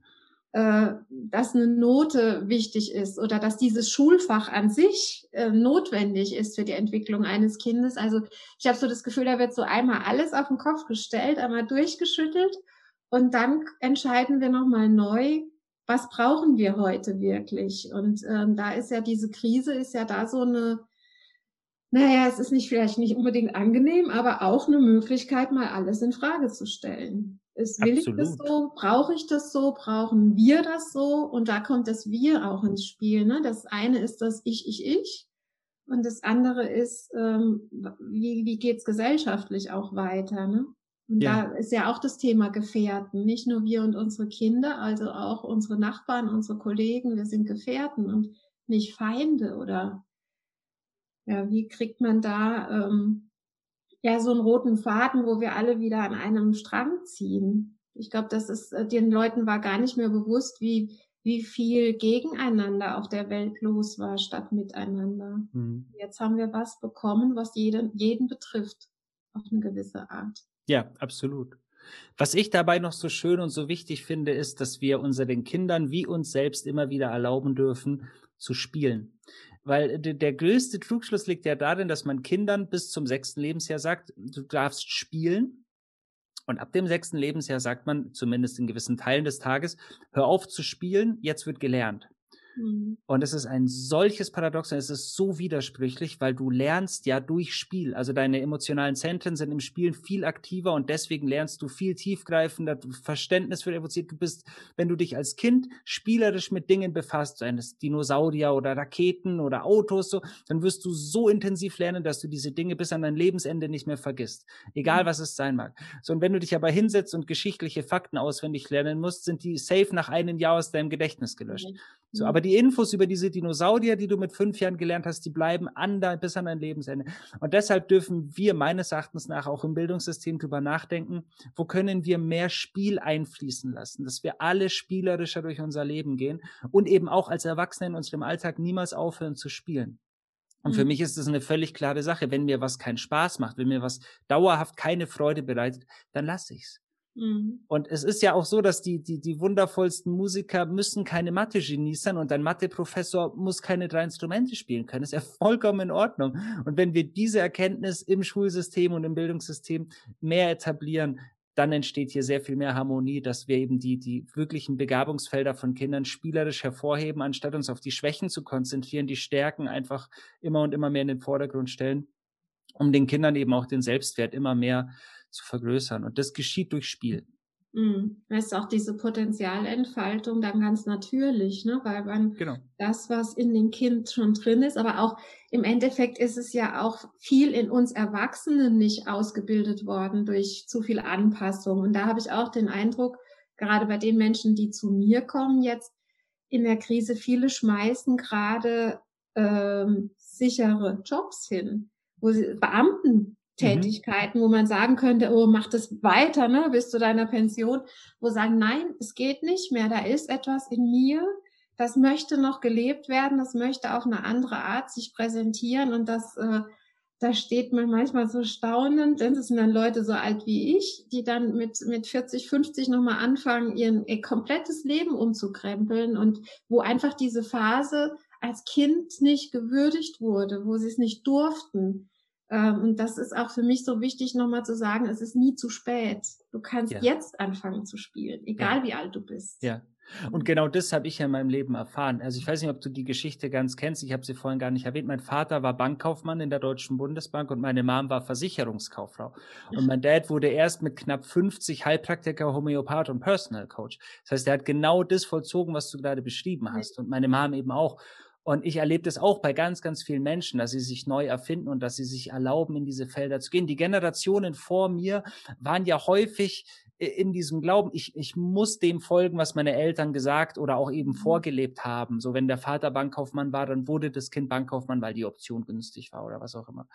okay. äh, dass eine Note wichtig ist oder dass dieses Schulfach an sich äh, notwendig ist für die Entwicklung eines Kindes? Also ich habe so das Gefühl, da wird so einmal alles auf den Kopf gestellt, einmal durchgeschüttelt und dann entscheiden wir nochmal neu, was brauchen wir heute wirklich? Und ähm, da ist ja diese Krise, ist ja da so eine, naja, es ist nicht vielleicht nicht unbedingt angenehm, aber auch eine Möglichkeit, mal alles in Frage zu stellen. Ist, will Absolut. ich das so? Brauche ich das so? Brauchen wir das so? Und da kommt das Wir auch ins Spiel. Ne? Das eine ist das Ich, Ich, Ich. Und das andere ist, ähm, wie, wie geht's gesellschaftlich auch weiter? Ne? Und ja. da ist ja auch das Thema Gefährten. Nicht nur wir und unsere Kinder, also auch unsere Nachbarn, unsere Kollegen. Wir sind Gefährten und nicht Feinde. Oder ja, wie kriegt man da ähm, ja so einen roten Faden, wo wir alle wieder an einem Strang ziehen. Ich glaube, das ist äh, den Leuten war gar nicht mehr bewusst, wie wie viel gegeneinander auf der Welt los war statt miteinander. Mhm. Jetzt haben wir was bekommen, was jeden jeden betrifft auf eine gewisse Art. Ja, absolut. Was ich dabei noch so schön und so wichtig finde, ist, dass wir unseren Kindern wie uns selbst immer wieder erlauben dürfen, zu spielen. Weil der größte Trugschluss liegt ja darin, dass man Kindern bis zum sechsten Lebensjahr sagt, du darfst spielen. Und ab dem sechsten Lebensjahr sagt man, zumindest in gewissen Teilen des Tages, hör auf zu spielen, jetzt wird gelernt. Mhm. Und es ist ein solches Paradoxon, es ist so widersprüchlich, weil du lernst ja durch Spiel. Also deine emotionalen Zentren sind im Spielen viel aktiver und deswegen lernst du viel tiefgreifender, Verständnis für evoziert. Du bist, wenn du dich als Kind spielerisch mit Dingen befasst, seien es Dinosaurier oder Raketen oder Autos, so, dann wirst du so intensiv lernen, dass du diese Dinge bis an dein Lebensende nicht mehr vergisst. Egal mhm. was es sein mag. So, und wenn du dich aber hinsetzt und geschichtliche Fakten auswendig lernen musst, sind die safe nach einem Jahr aus deinem Gedächtnis gelöscht. Mhm. So, aber die Infos über diese Dinosaurier, die du mit fünf Jahren gelernt hast, die bleiben an dein, bis an dein Lebensende. Und deshalb dürfen wir meines Erachtens nach auch im Bildungssystem drüber nachdenken, wo können wir mehr Spiel einfließen lassen, dass wir alle spielerischer durch unser Leben gehen und eben auch als Erwachsene in unserem Alltag niemals aufhören zu spielen. Und für mhm. mich ist das eine völlig klare Sache. Wenn mir was keinen Spaß macht, wenn mir was dauerhaft keine Freude bereitet, dann lasse ich's. Mhm. Und es ist ja auch so, dass die, die, die wundervollsten Musiker müssen keine Mathe-Genies sein und ein Mathe-Professor muss keine drei Instrumente spielen können. Das ist ja vollkommen in Ordnung. Und wenn wir diese Erkenntnis im Schulsystem und im Bildungssystem mehr etablieren, dann entsteht hier sehr viel mehr Harmonie, dass wir eben die, die wirklichen Begabungsfelder von Kindern spielerisch hervorheben, anstatt uns auf die Schwächen zu konzentrieren, die Stärken einfach immer und immer mehr in den Vordergrund stellen, um den Kindern eben auch den Selbstwert immer mehr zu vergrößern. Und das geschieht durch Spiel. Mhm. Das ist auch diese Potenzialentfaltung dann ganz natürlich, ne? weil man genau. das, was in dem Kind schon drin ist, aber auch im Endeffekt ist es ja auch viel in uns Erwachsenen nicht ausgebildet worden durch zu viel Anpassung. Und da habe ich auch den Eindruck, gerade bei den Menschen, die zu mir kommen jetzt in der Krise, viele schmeißen gerade ähm, sichere Jobs hin, wo sie Beamten. Tätigkeiten, mhm. wo man sagen könnte, oh, mach das weiter, ne, bis zu deiner Pension, wo sagen, nein, es geht nicht mehr, da ist etwas in mir, das möchte noch gelebt werden, das möchte auf eine andere Art sich präsentieren und das, äh, da steht man manchmal so staunend, denn das sind dann Leute so alt wie ich, die dann mit, mit 40, 50 nochmal anfangen, ihr, ihr komplettes Leben umzukrempeln und wo einfach diese Phase als Kind nicht gewürdigt wurde, wo sie es nicht durften und das ist auch für mich so wichtig, nochmal zu sagen, es ist nie zu spät. Du kannst ja. jetzt anfangen zu spielen, egal ja. wie alt du bist. Ja. Und genau das habe ich ja in meinem Leben erfahren. Also ich weiß nicht, ob du die Geschichte ganz kennst. Ich habe sie vorhin gar nicht erwähnt. Mein Vater war Bankkaufmann in der Deutschen Bundesbank und meine Mom war Versicherungskauffrau. Und mein Dad wurde erst mit knapp 50 Heilpraktiker, Homöopath und Personal Coach. Das heißt, er hat genau das vollzogen, was du gerade beschrieben hast. Und meine Mom eben auch. Und ich erlebe das auch bei ganz, ganz vielen Menschen, dass sie sich neu erfinden und dass sie sich erlauben, in diese Felder zu gehen. Die Generationen vor mir waren ja häufig in diesem Glauben, ich, ich muss dem folgen, was meine Eltern gesagt oder auch eben mhm. vorgelebt haben. So, wenn der Vater Bankkaufmann war, dann wurde das Kind Bankkaufmann, weil die Option günstig war oder was auch immer.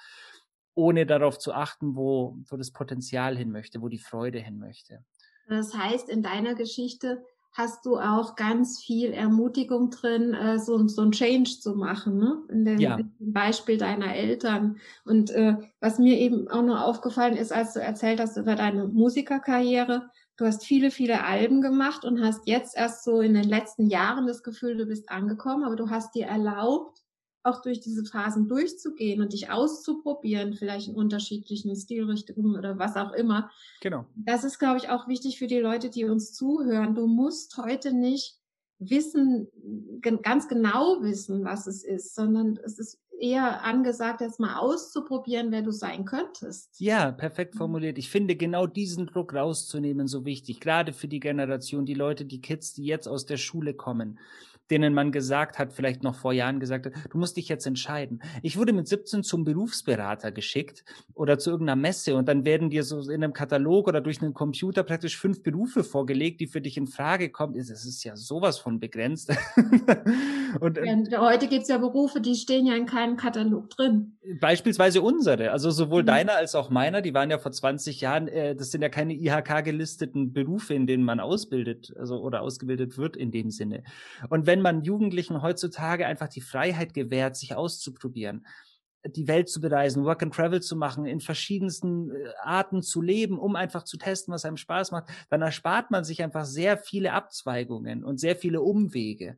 Ohne darauf zu achten, wo, wo das Potenzial hin möchte, wo die Freude hin möchte. Das heißt, in deiner Geschichte hast du auch ganz viel Ermutigung drin, äh, so, so ein Change zu machen, ne? In dem, ja. Beispiel deiner Eltern. Und äh, was mir eben auch noch aufgefallen ist, als du erzählt hast über deine Musikerkarriere, du hast viele, viele Alben gemacht und hast jetzt erst so in den letzten Jahren das Gefühl, du bist angekommen, aber du hast dir erlaubt, auch durch diese Phasen durchzugehen und dich auszuprobieren, vielleicht in unterschiedlichen Stilrichtungen oder was auch immer. Genau. Das ist, glaube ich, auch wichtig für die Leute, die uns zuhören. Du musst heute nicht wissen, ganz genau wissen, was es ist, sondern es ist eher angesagt, jetzt mal auszuprobieren, wer du sein könntest. Ja, perfekt formuliert. Ich finde genau diesen Druck rauszunehmen so wichtig, gerade für die Generation, die Leute, die Kids, die jetzt aus der Schule kommen denen man gesagt hat, vielleicht noch vor Jahren gesagt hat, du musst dich jetzt entscheiden. Ich wurde mit 17 zum Berufsberater geschickt oder zu irgendeiner Messe und dann werden dir so in einem Katalog oder durch einen Computer praktisch fünf Berufe vorgelegt, die für dich in Frage kommen. Es ist ja sowas von begrenzt. und, ja, heute gibt es ja Berufe, die stehen ja in keinem Katalog drin. Beispielsweise unsere, also sowohl mhm. deiner als auch meiner, die waren ja vor 20 Jahren, äh, das sind ja keine IHK gelisteten Berufe, in denen man ausbildet, also oder ausgebildet wird in dem Sinne. Und wenn wenn man Jugendlichen heutzutage einfach die Freiheit gewährt, sich auszuprobieren, die Welt zu bereisen, Work and Travel zu machen, in verschiedensten äh, Arten zu leben, um einfach zu testen, was einem Spaß macht, dann erspart man sich einfach sehr viele Abzweigungen und sehr viele Umwege.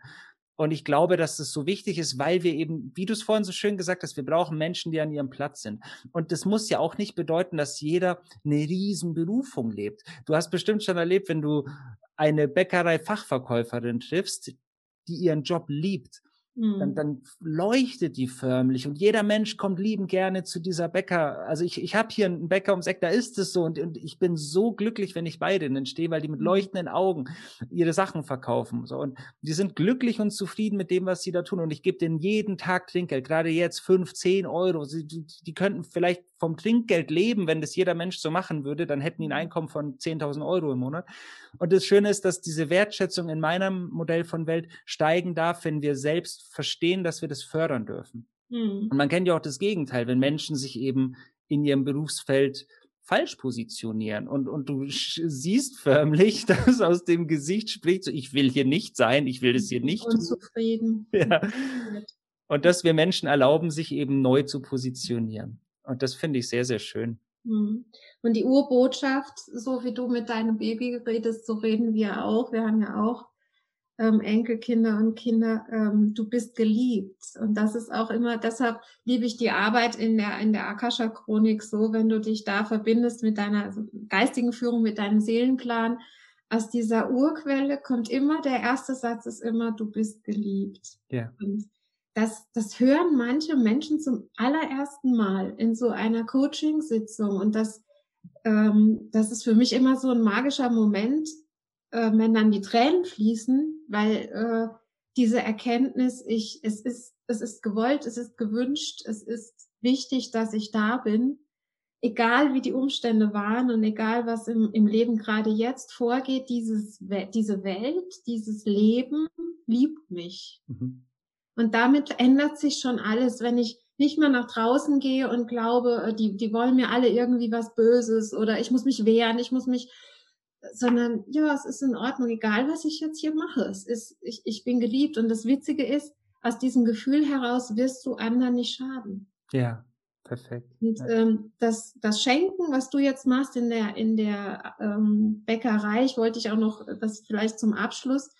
Und ich glaube, dass das so wichtig ist, weil wir eben, wie du es vorhin so schön gesagt hast, wir brauchen Menschen, die an ihrem Platz sind. Und das muss ja auch nicht bedeuten, dass jeder eine riesen Berufung lebt. Du hast bestimmt schon erlebt, wenn du eine Bäckerei-Fachverkäuferin triffst, die ihren Job liebt, dann, Mhm. dann leuchtet die förmlich und jeder Mensch kommt liebend gerne zu dieser Bäcker. Also ich, ich habe hier einen Bäcker ums Eck, da ist es so und, und ich bin so glücklich, wenn ich bei denen stehe, weil die mit Mhm. leuchtenden Augen ihre Sachen verkaufen. So. Und die sind glücklich und zufrieden mit dem, was sie da tun. Und ich gebe denen jeden Tag Trinkgeld, gerade jetzt fünf, zehn Euro. Sie, die, die könnten vielleicht vom Trinkgeld leben, wenn das jeder Mensch so machen würde, dann hätten die ein Einkommen von 10.000 Euro im Monat. Und das Schöne ist, dass diese Wertschätzung in meinem Modell von Welt steigen darf, wenn wir selbst verstehen, dass wir das fördern dürfen. Mhm. Und man kennt ja auch das Gegenteil, wenn Menschen sich eben in ihrem Berufsfeld falsch positionieren und, und du siehst förmlich, dass aus dem Gesicht spricht, so ich will hier nicht sein, ich will das hier nicht tun. Unzufrieden. Ja. Und dass wir Menschen erlauben, sich eben neu zu positionieren. Und das finde ich sehr, sehr schön. Mhm. Und die Urbotschaft, so wie du mit deinem Baby redest, so reden wir auch. Wir haben ja auch ähm, Enkelkinder und Kinder. Ähm, du bist geliebt. Und das ist auch immer, deshalb liebe ich die Arbeit in der, in der Akasha-Chronik so, wenn du dich da verbindest mit deiner geistigen Führung, mit deinem Seelenplan. Aus dieser Urquelle kommt immer, der erste Satz ist immer, du bist geliebt. Ja. Und das, das hören manche Menschen zum allerersten Mal in so einer Coaching-Sitzung. Und das, ähm, das ist für mich immer so ein magischer Moment, äh, wenn dann die Tränen fließen, weil äh, diese Erkenntnis, ich, es ist, es ist gewollt, es ist gewünscht, es ist wichtig, dass ich da bin, egal wie die Umstände waren und egal was im, im Leben gerade jetzt vorgeht, dieses, diese Welt, dieses Leben liebt mich. Mhm. Und damit ändert sich schon alles, wenn ich nicht mehr nach draußen gehe und glaube, äh, die, die wollen mir alle irgendwie was Böses oder ich muss mich wehren, ich muss mich, sondern ja, es ist in Ordnung, egal was ich jetzt hier mache. Es ist, ich, ich bin geliebt und das Witzige ist, aus diesem Gefühl heraus wirst du anderen nicht schaden. Ja, perfekt. Und ähm, das, das Schenken, was du jetzt machst in der, in der ähm, Bäckerei, ich wollte dich auch noch, das vielleicht zum Abschluss,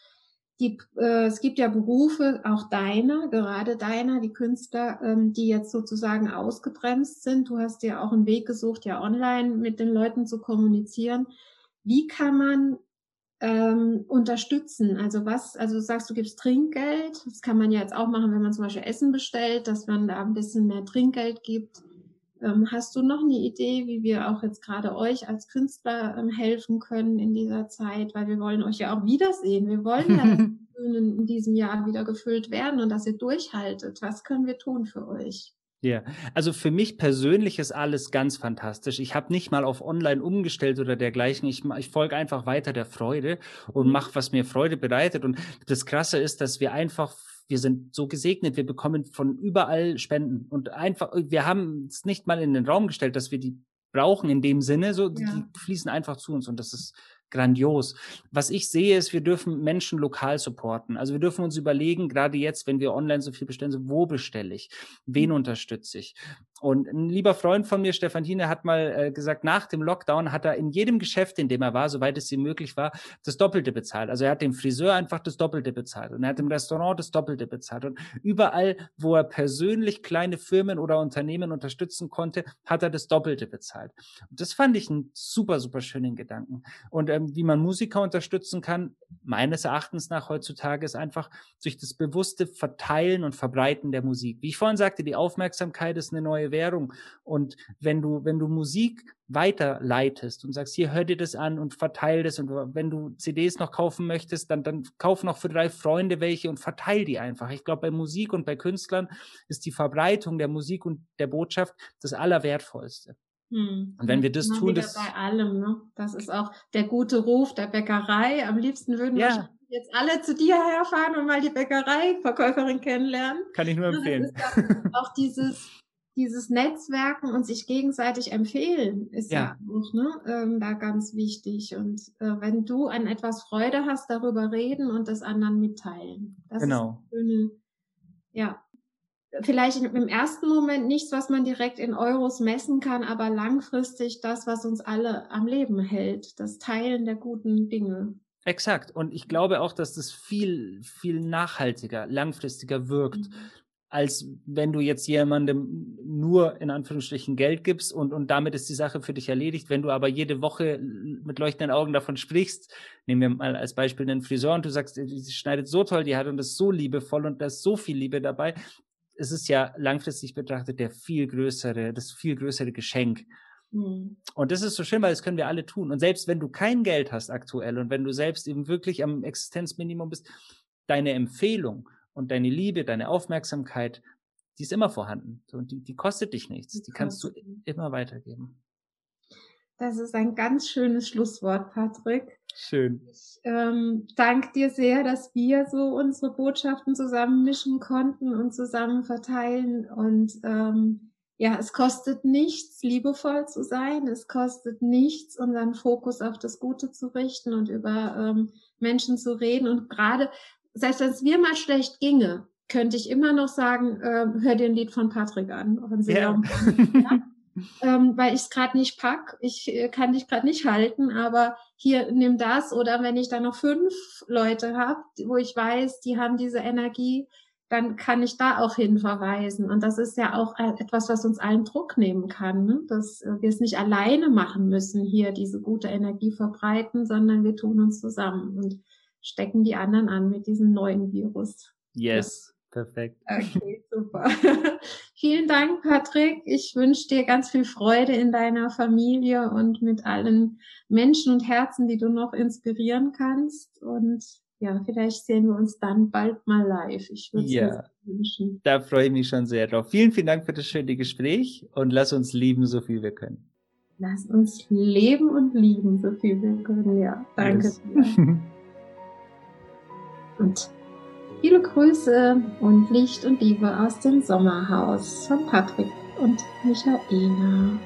die, äh, es gibt ja Berufe, auch deiner, gerade deiner, die Künstler, ähm, die jetzt sozusagen ausgebremst sind. Du hast dir auch einen Weg gesucht, ja online mit den Leuten zu kommunizieren. Wie kann man ähm, unterstützen? Also was, also du sagst, du gibst Trinkgeld. Das kann man ja jetzt auch machen, wenn man zum Beispiel Essen bestellt, dass man da ein bisschen mehr Trinkgeld gibt. Ähm, hast du noch eine Idee, wie wir auch jetzt gerade euch als Künstler ähm, helfen können in dieser Zeit? Weil wir wollen euch ja auch wiedersehen. Wir wollen ja, dass die Bühnen in diesem Jahr wieder gefüllt werden und dass ihr durchhaltet. Was können wir tun für euch? Ja, also für mich persönlich ist alles ganz fantastisch. Ich habe nicht mal auf Online umgestellt oder dergleichen. Ich, ich folge einfach weiter der Freude und Mhm. mache, was mir Freude bereitet. Und das Krasse ist, dass wir einfach, wir sind so gesegnet, wir bekommen von überall Spenden. Und einfach, wir haben es nicht mal in den Raum gestellt, dass wir die brauchen in dem Sinne, so die, Ja. die fließen einfach zu uns und das ist grandios. Was ich sehe, ist, wir dürfen Menschen lokal supporten. Also wir dürfen uns überlegen, gerade jetzt, wenn wir online so viel bestellen, wo bestelle ich? Wen Mhm. unterstütze ich? Und ein lieber Freund von mir, Stefan Hine, hat mal äh, gesagt, nach dem Lockdown hat er in jedem Geschäft, in dem er war, soweit es ihm möglich war, das Doppelte bezahlt. Also er hat dem Friseur einfach das Doppelte bezahlt und er hat im Restaurant das Doppelte bezahlt. Und überall, wo er persönlich kleine Firmen oder Unternehmen unterstützen konnte, hat er das Doppelte bezahlt. Und das fand ich einen super, super schönen Gedanken. Und ähm, wie man Musiker unterstützen kann, meines Erachtens nach heutzutage, ist einfach durch das bewusste Verteilen und Verbreiten der Musik. Wie ich vorhin sagte, die Aufmerksamkeit ist eine neue Währung. Und wenn du, wenn du Musik weiterleitest und sagst, hier hör dir das an und verteil das und wenn du CDs noch kaufen möchtest, dann, dann kauf noch für drei Freunde welche und verteil die einfach. Ich glaube, bei Musik und bei Künstlern ist die Verbreitung der Musik und der Botschaft das Allerwertvollste. Hm. Und wenn wir das tun, das- bei allem, ne? Das ist auch der gute Ruf der Bäckerei. Am liebsten würden Ja. jetzt alle zu dir herfahren und mal die Bäckereiverkäuferin kennenlernen. Kann ich nur Das empfehlen. auch dieses, dieses Netzwerken und sich gegenseitig empfehlen ist ja, Ja. auch ne, ähm, da ganz wichtig. Und äh, wenn du an etwas Freude hast, darüber reden und das anderen mitteilen. Das Genau. ist eine schöne, ja. Vielleicht im ersten Moment nichts, was man direkt in Euros messen kann, aber langfristig das, was uns alle am Leben hält. Das Teilen der guten Dinge. Exakt. Und ich glaube auch, dass das viel, viel nachhaltiger, langfristiger wirkt. Mhm. als wenn du jetzt jemandem nur in Anführungsstrichen Geld gibst und, und damit ist die Sache für dich erledigt. Wenn du aber jede Woche mit leuchtenden Augen davon sprichst, nehmen wir mal als Beispiel einen Friseur und du sagst, sie schneidet so toll die hat und ist so liebevoll und da ist so viel Liebe dabei. Es ist ja langfristig betrachtet der viel größere, das viel größere Geschenk. Mhm. Und das ist so schön, weil das können wir alle tun. Und selbst wenn du kein Geld hast aktuell und wenn du selbst eben wirklich am Existenzminimum bist, deine Empfehlung und deine Liebe, deine Aufmerksamkeit, die ist immer vorhanden. Und die, die kostet dich nichts. Die kannst du immer weitergeben. Das ist ein ganz schönes Schlusswort, Patrick. Schön. Ich ähm, danke dir sehr, dass wir so unsere Botschaften zusammen mischen konnten und zusammen verteilen. Und ähm, ja, es kostet nichts, liebevoll zu sein. Es kostet nichts, unseren Fokus auf das Gute zu richten und über ähm, Menschen zu reden. Und gerade selbst wenn es mir mal schlecht ginge, könnte ich immer noch sagen, äh, hör dir ein Lied von Patrick an. Ja. ja. Ähm, weil ich es gerade nicht pack. Ich äh, kann dich gerade nicht halten, aber hier nimm das. Oder wenn ich da noch fünf Leute habe, wo ich weiß, die haben diese Energie, dann kann ich da auch hin verweisen. Und das ist ja auch äh, etwas, was uns allen Druck nehmen kann, ne? dass äh, wir es nicht alleine machen müssen, hier diese gute Energie verbreiten, sondern wir tun uns zusammen. Und stecken die anderen an mit diesem neuen Virus. Yes. Perfekt. Okay, super. Vielen Dank, Patrick. Ich wünsche dir ganz viel Freude in deiner Familie und mit allen Menschen und Herzen, die du noch inspirieren kannst. Und ja, vielleicht sehen wir uns dann bald mal live. Ich würde ja, wünschen. Da freue ich mich schon sehr drauf. Vielen, vielen Dank für das schöne Gespräch und lass uns lieben, so viel wir können. Lass uns leben und lieben, so viel wir können. Ja, danke yes. dir. Viele Grüße und Licht und Liebe aus dem Sommerhaus von Patrick und Michaela.